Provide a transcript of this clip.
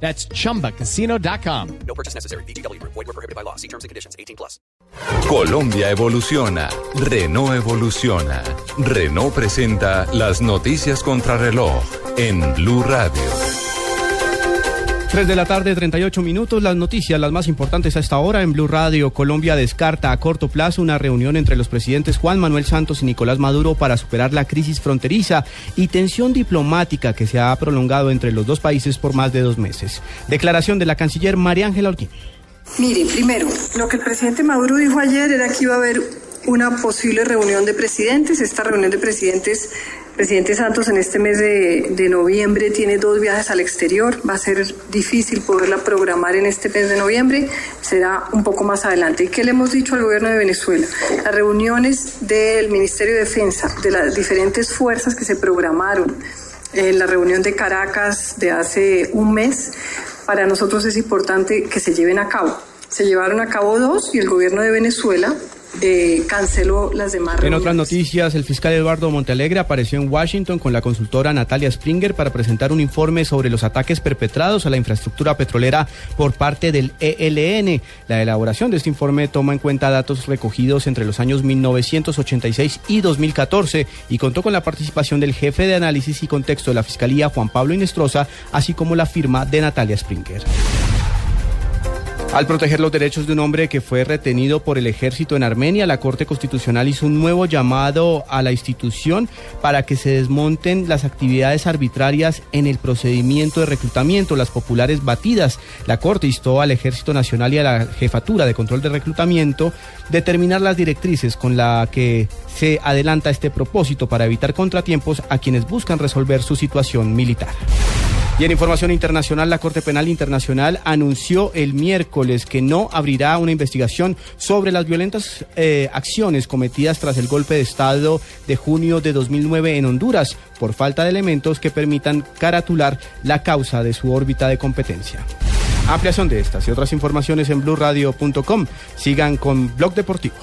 That's chumbacasino.com. No purchase necessary. BGW. Void were prohibited by law. See terms and conditions. 18 plus. Colombia evoluciona. Renault evoluciona. Renault presenta las noticias contra reloj en Blue Radio. 3 de la tarde, 38 minutos. Las noticias, las más importantes a esta hora en Blue Radio. Colombia descarta a corto plazo una reunión entre los presidentes Juan Manuel Santos y Nicolás Maduro para superar la crisis fronteriza y tensión diplomática que se ha prolongado entre los dos países por más de dos meses. Declaración de la canciller María Ángela Holguín. Mire, primero, lo que el presidente Maduro dijo ayer era que iba a haber una posible reunión de presidentes. Esta reunión de presidentes, presidente Santos en este mes de, noviembre tiene dos viajes al exterior. Va a ser difícil poderla programar en este mes de noviembre. Será un poco más adelante. ¿Y qué le hemos dicho al gobierno de Venezuela? Las reuniones del Ministerio de Defensa, de las diferentes fuerzas que se programaron en la reunión de Caracas de hace un mes, para nosotros es importante que se lleven a cabo. Se llevaron a cabo dos y el gobierno de Venezuela eh, canceló las demás En reuniones. otras noticias, el fiscal Eduardo Montalegre apareció en Washington con la consultora Natalia Springer para presentar un informe sobre los ataques perpetrados a la infraestructura petrolera por parte del ELN. La elaboración de este informe toma en cuenta datos recogidos entre los años 1986 y 2014 y contó con la participación del jefe de análisis y contexto de la Fiscalía, Juan Pablo Inestrosa, así como la firma de Natalia Springer. Al proteger los derechos de un hombre que fue retenido por el ejército en Armenia, la Corte Constitucional hizo un nuevo llamado a la institución para que se desmonten las actividades arbitrarias en el procedimiento de reclutamiento, las populares batidas. La Corte instó al Ejército Nacional y a la Jefatura de Control de Reclutamiento determinar las directrices con la que se adelanta este propósito para evitar contratiempos a quienes buscan resolver su situación militar. Y en información internacional, la Corte Penal Internacional anunció el miércoles que no abrirá una investigación sobre las violentas eh, acciones cometidas tras el golpe de Estado de junio de 2009 en Honduras por falta de elementos que permitan caratular la causa de su órbita de competencia. Ampliación de estas y otras informaciones en blurradio.com. Sigan con Blog Deportivo.